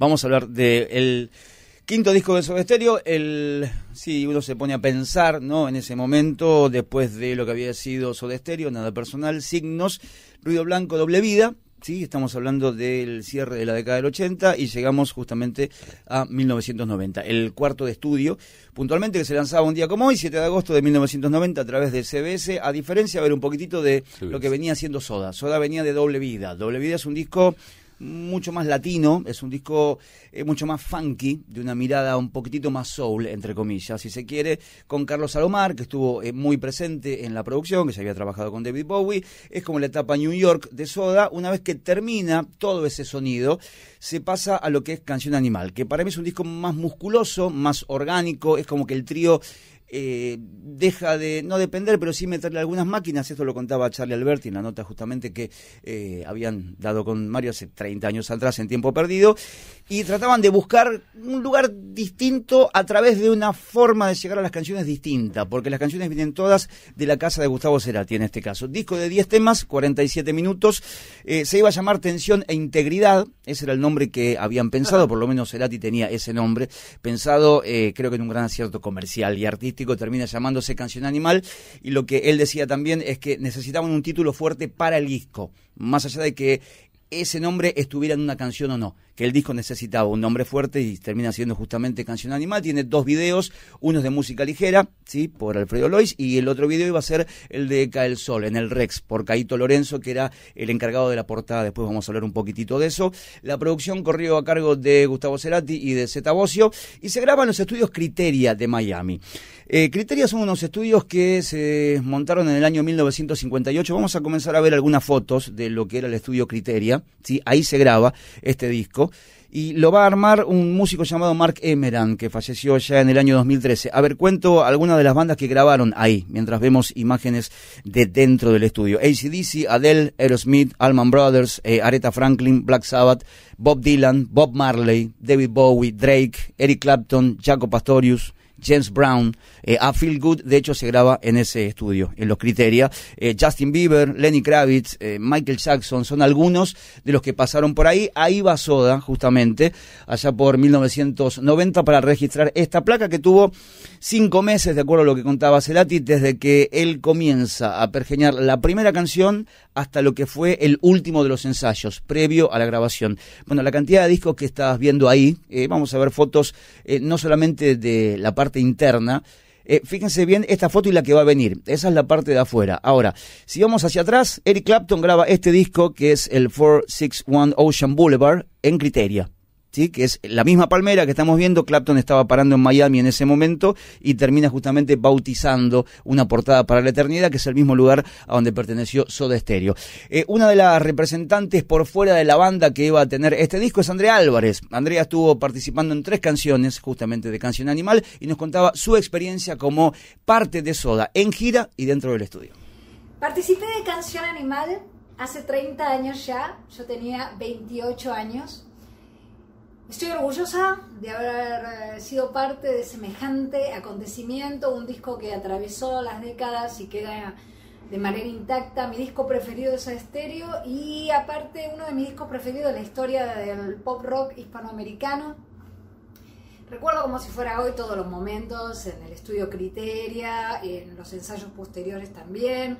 Vamos a hablar del quinto disco de Soda Stereo. El, sí, uno se pone a pensar, ¿no? En ese momento, después de lo que había sido Soda Stereo, nada personal, signos, ruido blanco, doble vida. Sí, estamos hablando del cierre de la década del 80 y llegamos justamente a 1990. El cuarto de estudio, puntualmente que se lanzaba un día como hoy, 7 de agosto de 1990 a través de CBS, a diferencia, a ver un poquitito de lo que venía siendo Soda. Soda venía de Doble Vida. Doble Vida es un disco mucho más latino, es un disco eh, mucho más funky, de una mirada un poquitito más soul, entre comillas, si se quiere, con Carlos Salomar, que estuvo eh, muy presente en la producción, que se había trabajado con David Bowie, es como la etapa New York de Soda, una vez que termina todo ese sonido, se pasa a lo que es Canción Animal, que para mí es un disco más musculoso, más orgánico, es como que el trío eh, deja de no depender, pero sí meterle algunas máquinas. Esto lo contaba Charlie Alberti en la nota justamente que eh, habían dado con Mario hace 30 años atrás en tiempo perdido. Y trataban de buscar un lugar distinto a través de una forma de llegar a las canciones distinta, porque las canciones vienen todas de la casa de Gustavo Cerati en este caso. Disco de 10 temas, 47 minutos. Eh, se iba a llamar Tensión e Integridad. Ese era el nombre que habían pensado, por lo menos Cerati tenía ese nombre. Pensado, creo que en un gran acierto comercial y artístico termina llamándose Canción Animal y lo que él decía también es que necesitaban un título fuerte para el disco, más allá de que ese nombre estuviera en una canción o no, que el disco necesitaba un nombre fuerte y termina siendo justamente Canción Animal. Tiene dos videos, uno es de música ligera, sí, por Alfredo Lois, y el otro video iba a ser el de Cae el Sol, en el Rex, por Caito Lorenzo, que era el encargado de la portada. Después vamos a hablar un poquitito de eso. La producción corrió a cargo de Gustavo Cerati y de Zeta Bocio, y se graba en los estudios Criteria de Miami. Eh, Criteria son unos estudios que se montaron en el año 1958. Vamos a comenzar a ver algunas fotos de lo que era el estudio Criteria. ¿Sí? ahí se graba este disco. Y lo va a armar un músico llamado Mark Emeran, que falleció ya en el año 2013. A ver, cuento algunas de las bandas que grabaron ahí, mientras vemos imágenes de dentro del estudio. ACDC, Adele, Aerosmith, Allman Brothers, eh, Aretha Franklin, Black Sabbath, Bob Dylan, Bob Marley, David Bowie, Drake, Eric Clapton, Jaco Pastorius, James Brown, eh, A Feel Good, de hecho se graba en ese estudio, en los Criteria. Eh, Justin Bieber, Lenny Kravitz, eh, Michael Jackson, son algunos de los que pasaron por ahí. Ahí va Soda, justamente, allá por 1990 para registrar esta placa que tuvo cinco meses, de acuerdo a lo que contaba Celati, desde que él comienza a pergeñar la primera canción hasta lo que fue el último de los ensayos, previo a la grabación. Bueno, la cantidad de discos que estás viendo ahí, vamos a ver fotos no solamente de la parte interna. Eh, fíjense bien esta foto y la que va a venir. Esa es la parte de afuera. Ahora, si vamos hacia atrás, Eric Clapton graba este disco que es el 461 Ocean Boulevard en Criteria. ¿Sí? que es la misma palmera que estamos viendo. Clapton estaba parando en Miami en ese momento y termina justamente bautizando una portada para la eternidad, que es el mismo lugar a donde perteneció Soda Stereo. Eh, una de las representantes por fuera de la banda que iba a tener este disco es Andrea Álvarez. Andrea estuvo participando en tres canciones, justamente de Canción Animal, y nos contaba su experiencia como parte de Soda, en gira y dentro del estudio. Participé de Canción Animal hace 30 años ya, yo tenía 28 años Estoy orgullosa de haber eh, sido parte de semejante acontecimiento, un disco que atravesó las décadas y queda de manera intacta, mi disco preferido es Estéreo y aparte uno de mis discos preferidos de la historia del pop rock hispanoamericano. Recuerdo como si fuera hoy todos los momentos en el estudio Criteria, en los ensayos posteriores también.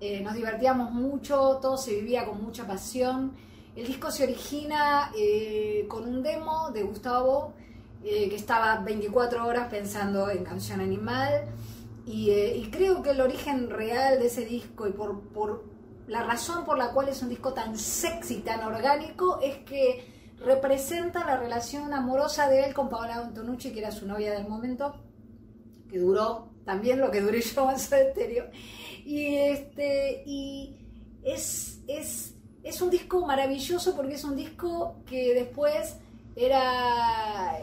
Eh, nos divertíamos mucho, todo se vivía con mucha pasión. El disco se origina eh, con un demo de Gustavo eh, que estaba 24 horas pensando en Canción Animal eh, y, creo que el origen real de ese disco y por, la razón por la cual es un disco tan sexy, tan orgánico, es que representa la relación amorosa de él con Paola Antonucci, que era su novia del momento, que duró también lo que duré yo en su estéreo. Y, este, y es, es es un disco maravilloso porque es un disco que después era,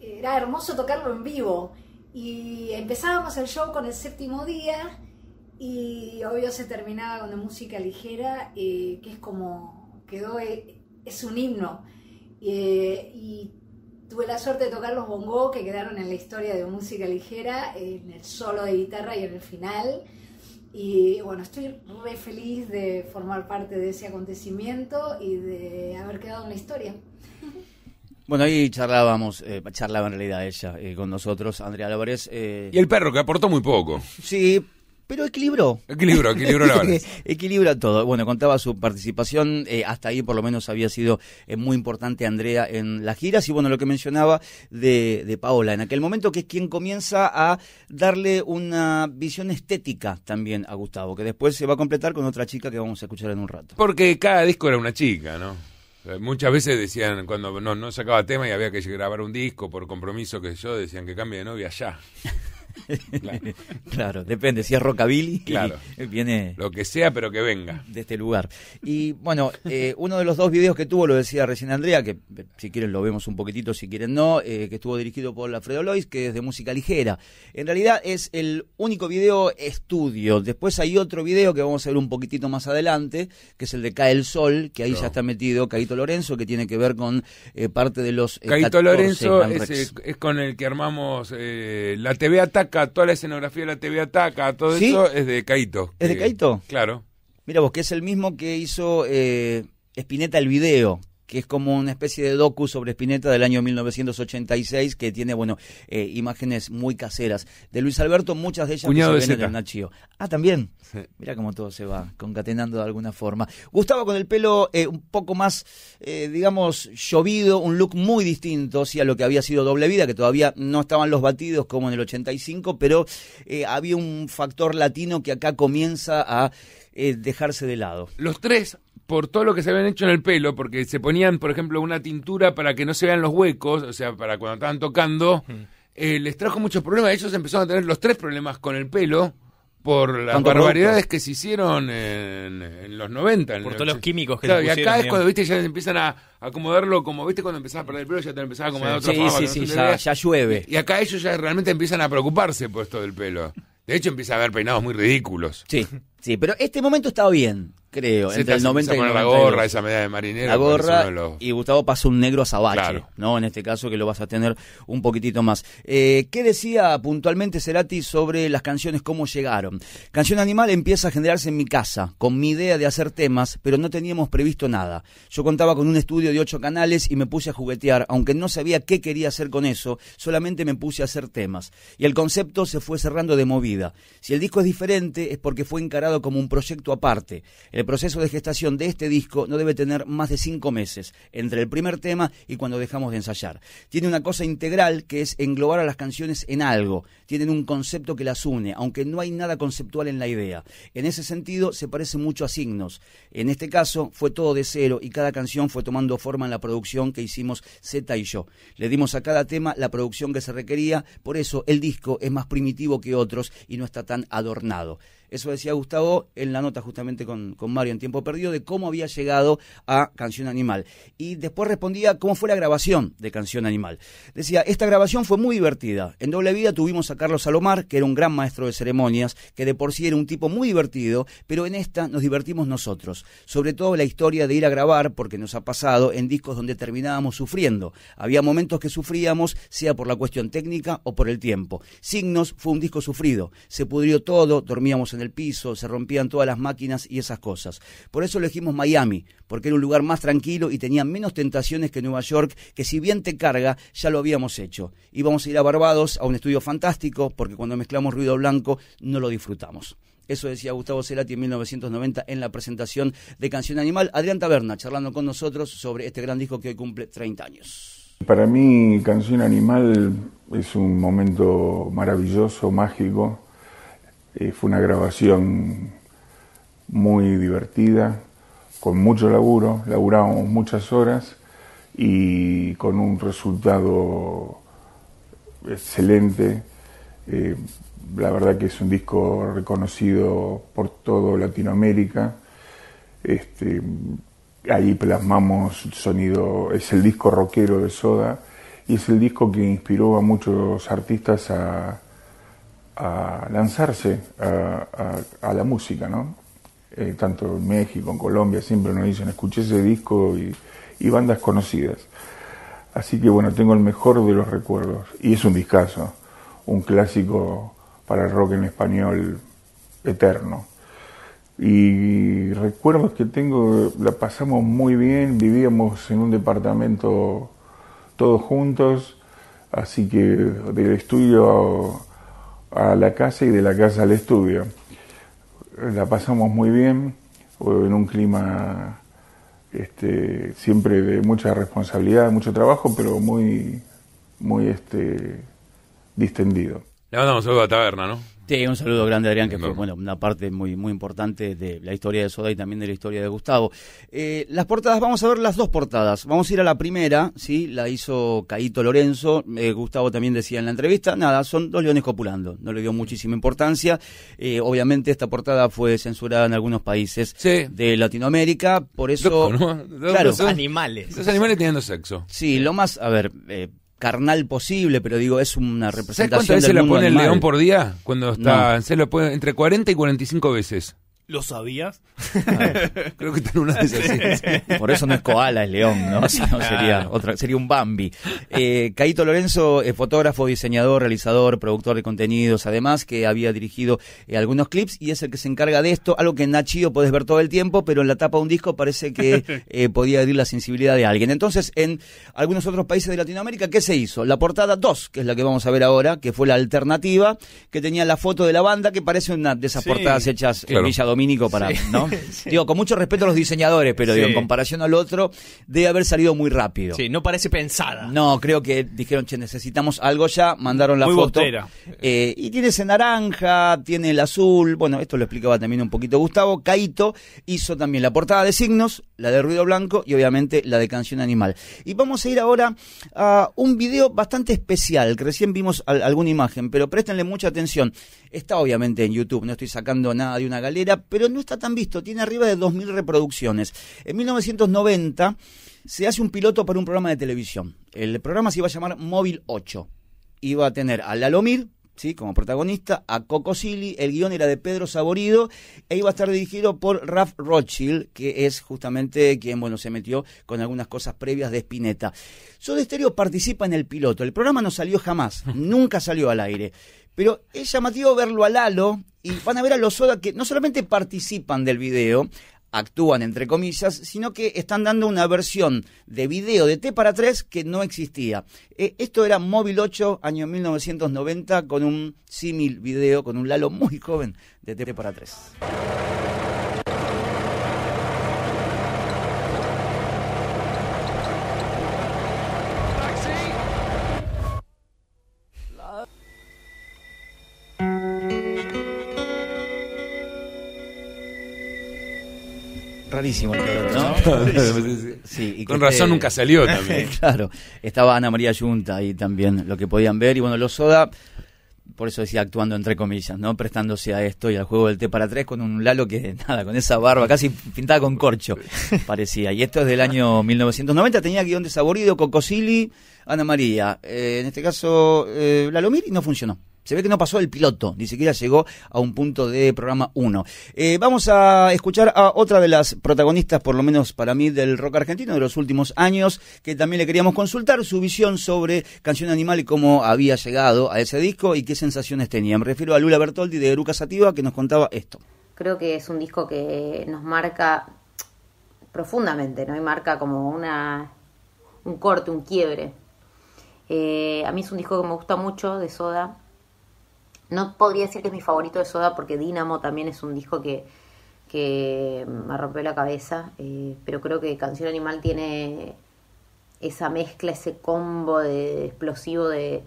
era hermoso tocarlo en vivo. Y empezábamos el show con el séptimo día y obvio se terminaba con la música ligera, eh, que es como quedó, eh, es un himno. Eh, y tuve la suerte de tocar los bongos que quedaron en la historia de música ligera, en el solo de guitarra y en el final. Y bueno, estoy re feliz de formar parte de ese acontecimiento y de haber quedado en la historia. Bueno, ahí charlábamos, eh, charlaba en realidad ella eh, con nosotros, Andrea Álvarez. Eh, y el perro, que aportó muy poco. Sí, pero equilibró. Equilibró, equilibró la verdad. Equilibra todo. Bueno, contaba su participación, eh, hasta ahí por lo menos había sido eh, muy importante Andrea en las giras y bueno, lo que mencionaba de, de, Paola en aquel momento, que es quien comienza a darle una visión estética también a Gustavo, que después se va a completar con otra chica que vamos a escuchar en un rato. Porque cada disco era una chica, ¿no? Muchas veces decían, cuando no, no sacaba tema y había que grabar un disco por compromiso que yo, decían que cambie de novia ya. Claro. depende. Si es rockabilly, claro. viene. Lo que sea, pero que venga. De este lugar. Y bueno, eh, uno de los dos videos que tuvo, lo decía recién Andrea, que eh, si quieren lo vemos un poquitito, si quieren no, eh, que estuvo dirigido por Alfredo Lois, que es de música ligera. En realidad es el único video estudio. Después hay otro video que vamos a ver un poquitito más adelante, que es el de Cae el Sol, que ahí ya está metido Caito Lorenzo, que tiene que ver con parte de los. Caito Lorenzo es, es, con el que armamos la TV Ataca toda la escenografía de la TV Ataca, todo eso es de Caito. ¿Es de Caito? Claro. Mira vos, que es el mismo que hizo eh, Spinetta el video, que es como una especie de docu sobre Spinetta del año 1986, que tiene, bueno, eh, imágenes muy caseras. De Luis Alberto, muchas de ellas Cuñado se ven Nachio. Ah, también. Mira cómo todo se va concatenando de alguna forma. Gustavo con el pelo eh, un poco más, eh, digamos, llovido, un look muy distinto sí, a lo que había sido Doble Vida, que todavía no estaban los batidos como en el 85, pero había un factor latino que acá comienza a dejarse de lado. Los tres por todo lo que se habían hecho en el pelo, porque se ponían, por ejemplo, una tintura para que no se vean los huecos, o sea, para cuando estaban tocando, eh, les trajo muchos problemas. Ellos empezaron a tener los tres problemas con el pelo por las barbaridades que se hicieron en, los 90. Por todos los químicos que claro, y acá es cuando, viste, ya empiezan a acomodarlo como, viste, cuando empezás a perder el pelo, ya te empezás a acomodar sí, otra Sí, sí, sí, ya, ya, llueve. Y acá ellos ya realmente empiezan a preocuparse por esto del pelo. De hecho, empieza a haber peinados muy ridículos. Sí, sí, pero este momento estaba bien creo, entre el 90 y el la gorra, esa medalla de marinero. La gorra y Gustavo pasó un negro azabache, ¿no? En este caso que lo vas a tener un poquitito más. Eh, ¿Qué decía puntualmente Cerati sobre las canciones, cómo llegaron? Canción Animal empieza a generarse en mi casa, con mi idea de hacer temas, pero no teníamos previsto nada. Yo contaba con un estudio de ocho canales y me puse a juguetear, aunque no sabía qué quería hacer con eso, solamente me puse a hacer temas. Y el concepto se fue cerrando de movida. Si el disco es diferente es porque fue encarado como un proyecto aparte. El proceso de gestación de este disco no debe tener más de cinco meses entre el primer tema y cuando dejamos de ensayar. Tiene una cosa integral que es englobar a las canciones en algo. Tienen un concepto que las une, aunque no hay nada conceptual en la idea. En ese sentido se parece mucho a Signos. En este caso fue todo de cero y cada canción fue tomando forma en la producción que hicimos Z y yo. Le dimos a cada tema la producción que se requería, por eso el disco es más primitivo que otros y no está tan adornado. Eso decía Gustavo en la nota justamente con, con, Mario en tiempo perdido de cómo había llegado a Canción Animal. Y después respondía cómo fue la grabación de Canción Animal. Decía, esta grabación fue muy divertida. En doble vida tuvimos a Carlos Salomar, que era un gran maestro de ceremonias, que de por sí era un tipo muy divertido, pero en esta nos divertimos nosotros. Sobre todo la historia de ir a grabar, porque nos ha pasado en discos donde terminábamos sufriendo. Había momentos que sufríamos, sea por la cuestión técnica o por el tiempo. Signos fue un disco sufrido. Se pudrió todo, dormíamos en el piso, se rompían todas las máquinas y esas cosas. Por eso elegimos Miami, porque era un lugar más tranquilo y tenía menos tentaciones que Nueva York, que si bien te carga, ya lo habíamos hecho. Íbamos a ir a Barbados, a un estudio fantástico, porque cuando mezclamos ruido blanco no lo disfrutamos. Eso decía Gustavo Cerati en 1990 en la presentación de Canción Animal. Adrián Taberna, charlando con nosotros sobre este gran disco que hoy cumple 30 años. Para mí, Canción Animal es un momento maravilloso, mágico, eh, fue una grabación muy divertida, con mucho laburo, laburamos muchas horas y con un resultado excelente. Eh, la verdad que es un disco reconocido por todo Latinoamérica. Este, ahí plasmamos sonido, es el disco rockero de Soda y es el disco que inspiró a muchos artistas a, a lanzarse a, la música, ¿no? Eh, tanto en México, en Colombia, siempre nos dicen, escuché ese disco y, bandas conocidas. Así que bueno, tengo el mejor de los recuerdos. Y es un discazo, un clásico para el rock en español eterno. Y recuerdos que tengo, la pasamos muy bien, vivíamos en un departamento todos juntos, así que del estudio a la casa y de la casa al estudio. La pasamos muy bien, en un clima este, siempre de mucha responsabilidad, mucho trabajo, pero muy, muy este, distendido. Le mandamos saludo a Taberna, ¿no? Sí, un saludo grande, Adrián, que fue bueno, una parte muy, muy importante de la historia de Soda y también de la historia de Gustavo. Eh, las portadas, vamos a ver las dos portadas. Vamos a ir a la primera, ¿sí? La hizo Caito Lorenzo. Eh, Gustavo también decía en la entrevista, nada, son dos leones copulando. No le dio muchísima importancia. Eh, obviamente esta portada fue censurada en algunos países de Latinoamérica, por eso... Claro, animales. Los animales teniendo sexo. Sí, lo más, a ver... Carnal posible, pero digo, es una representación ¿Sabes cuántas veces le pone el león por día? Cuando está, se lo pone entre 40 y 45 veces. ¿Lo sabías? Creo que está una de esas. Por eso no es koala, es león, ¿no? sería, otra, sería un Bambi. Eh, Caito Lorenzo, es fotógrafo, diseñador, realizador, productor de contenidos, además, que había dirigido eh, algunos clips y es el que se encarga de esto, algo que en Nachio puedes ver todo el tiempo, pero en la tapa de un disco parece que eh, podía herir la sensibilidad de alguien. Entonces, en algunos otros países de Latinoamérica, ¿qué se hizo? La portada 2, que es la que vamos a ver ahora, que fue la alternativa, que tenía la foto de la banda, que parece una de esas portadas hechas en Villa dominico para, ¿no? Digo, con mucho respeto a los diseñadores, pero digo, en comparación al otro, debe haber salido muy rápido. Sí, no parece pensada. No, creo que dijeron, che, necesitamos algo ya, mandaron la foto. Eh, y tiene ese naranja, tiene el azul, bueno, esto lo explicaba también un poquito Gustavo. Caito hizo también la portada de signos, la de ruido blanco y obviamente la de canción animal. Y vamos a ir ahora a un video bastante especial, que recién vimos alguna imagen, pero préstenle mucha atención. Está obviamente en YouTube, no estoy sacando nada de una galera, pero no está tan visto, tiene arriba de 2.000 reproducciones. En 1990 se hace un piloto para un programa de televisión. El programa se iba a llamar Móvil 8. Iba a tener a Lalomir, ¿sí? como protagonista, a Coco Silly, el guion era de Pedro Saborido, e iba a estar dirigido por Ralph Rothschild, que es justamente quien bueno, se metió con algunas cosas previas de Spinetta. Soda Stereo participa en el piloto, el programa no salió jamás, nunca salió al aire. Pero es llamativo verlo a Lalo y van a ver a los Soda que no solamente participan del video, actúan entre comillas, sino que están dando una versión de video de T para 3 que no existía. Eh, esto era Móvil 8, año 1990, con un símil video, con un Lalo muy joven de T para 3. Rarísimo el ¿no? sí, y Con razón nunca salió también. claro, estaba Ana María Yunta ahí también, lo que podían ver. Y bueno, los Soda, por eso decía actuando entre comillas, ¿no? Prestándose a esto y al juego del T para tres con un Lalo que, nada, con esa barba casi pintada con corcho, parecía. Y esto es del año 1990, tenía guion de Saborido, Cocosili, Ana María. Eh, en este caso, eh, Lalo Mir y no funcionó. Se ve que no pasó el piloto, ni siquiera llegó a un punto de programa 1. Eh, vamos a escuchar a otra de las protagonistas, por lo menos para mí, del rock argentino de los últimos años, que también le queríamos consultar su visión sobre Canción Animal y cómo había llegado a ese disco y qué sensaciones tenía. Me refiero a Lula Bertoldi de Eruca Sativa, que nos contaba esto. Creo que es un disco que nos marca profundamente, ¿no? Y marca como una, un corte, un quiebre. Eh, a mí es un disco que me gusta mucho de Soda no podría decir que es mi favorito de Soda porque Dynamo también es un disco que, que me rompió la cabeza, eh, pero creo que Canción Animal tiene esa mezcla, ese combo de explosivo de,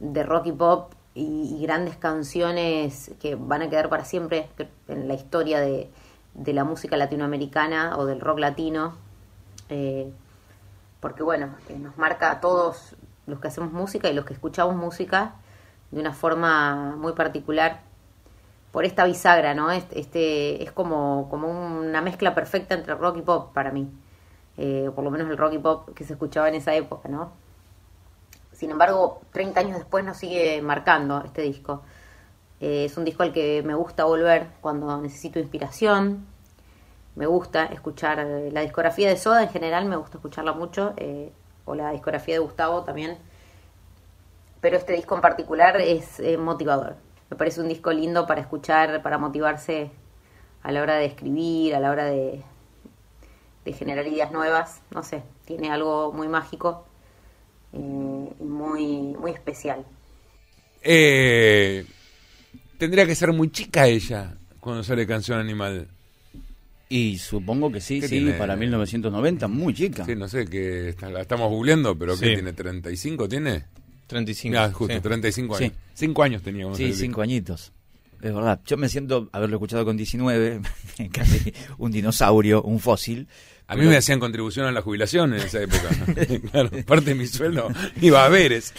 de rock y pop y, grandes canciones que van a quedar para siempre en la historia de, de la música latinoamericana o del rock latino. Eh, porque bueno, eh, nos marca a todos los que hacemos música y los que escuchamos música de una forma muy particular por esta bisagra, ¿no? Este, es como, como una mezcla perfecta entre rock y pop para mí, eh, por lo menos el rock y pop que se escuchaba en esa época, ¿no? Sin embargo, 30 años después nos sigue marcando este disco. Eh, es un disco al que me gusta volver cuando necesito inspiración. Me gusta escuchar eh, la discografía de Soda en general, me gusta escucharla mucho, o la discografía de Gustavo también pero este disco en particular es eh, motivador. Me parece un disco lindo para escuchar, para motivarse a la hora de escribir, a la hora de, de generar ideas nuevas. No sé, tiene algo muy mágico. eh, y muy, muy especial. Eh, tendría que ser muy chica ella cuando sale Canción Animal. Y supongo que sí, ¿Qué sí, tiene? para 1990, muy chica. Sí, no sé, que está- la estamos googleando, pero ¿qué Sí. tiene? ¿35 tiene? 35. Ah, justo, sí. 35 Sí. años. 5 años tenía. cuando Sí, cinco añitos. Es verdad. Yo me siento haberlo escuchado con 19, casi un dinosaurio, un fósil. A mí Pero- me hacían contribución a la jubilación en esa época. claro, parte de mi sueldo iba a veres.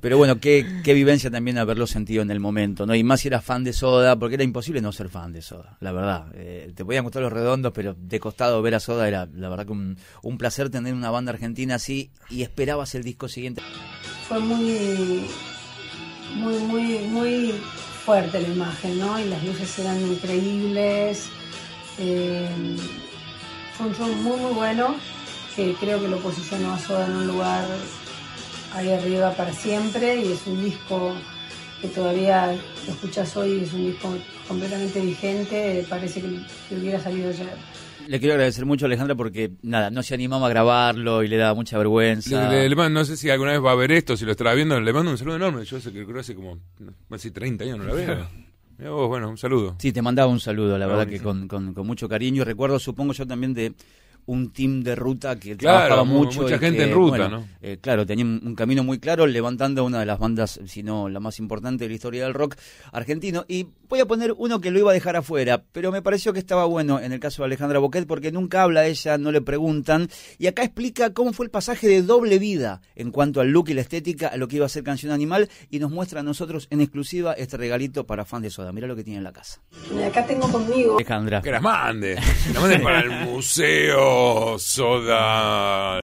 Pero bueno, qué, qué vivencia también haberlo sentido en el momento, ¿no? Y más si eras fan de Soda, porque era imposible no ser fan de Soda, la verdad. Eh, te podían gustar los redondos, pero de costado ver a Soda era, la verdad, que un, un placer tener una banda argentina así y esperabas el disco siguiente. Fue muy, muy, muy, muy fuerte la imagen, ¿no? Y las luces eran increíbles. Eh, fue un show muy, muy bueno, que creo que lo posicionó a Soda en un lugar ahí arriba para siempre y es un disco que todavía lo escuchas hoy es un disco completamente vigente, parece que, que hubiera salido ayer. Le quiero agradecer mucho a Alejandra porque, nada, no se animaba a grabarlo y le daba mucha vergüenza. Le- le- le mando- no sé si alguna vez va a ver esto, si lo estará viendo, le mando un saludo enorme. Yo sé que creo hace como casi 30 años no la veo. Mirá vos, bueno, un saludo. Sí, te mandaba un saludo, la Ah, verdad que con, con, con mucho cariño. Recuerdo, supongo yo también de un team de ruta que Claro, trabajaba mu- mucho. mucha y gente que, en ruta, bueno, ¿no? eh, claro, tenía un, un camino muy claro, levantando una de las bandas, si no la más importante de la historia del rock argentino. Y voy a poner uno que lo iba a dejar afuera, pero me pareció que estaba bueno en el caso de Alejandra Boquet, porque nunca habla ella, no le preguntan. Y acá explica cómo fue el pasaje de doble vida en cuanto al look y la estética, a lo que iba a ser Canción Animal, y nos muestra a nosotros en exclusiva este regalito para fans de Soda. Mira lo que tiene en la casa. Y acá tengo conmigo Alejandra. Que las mande. Que las mande para el Museo Soda.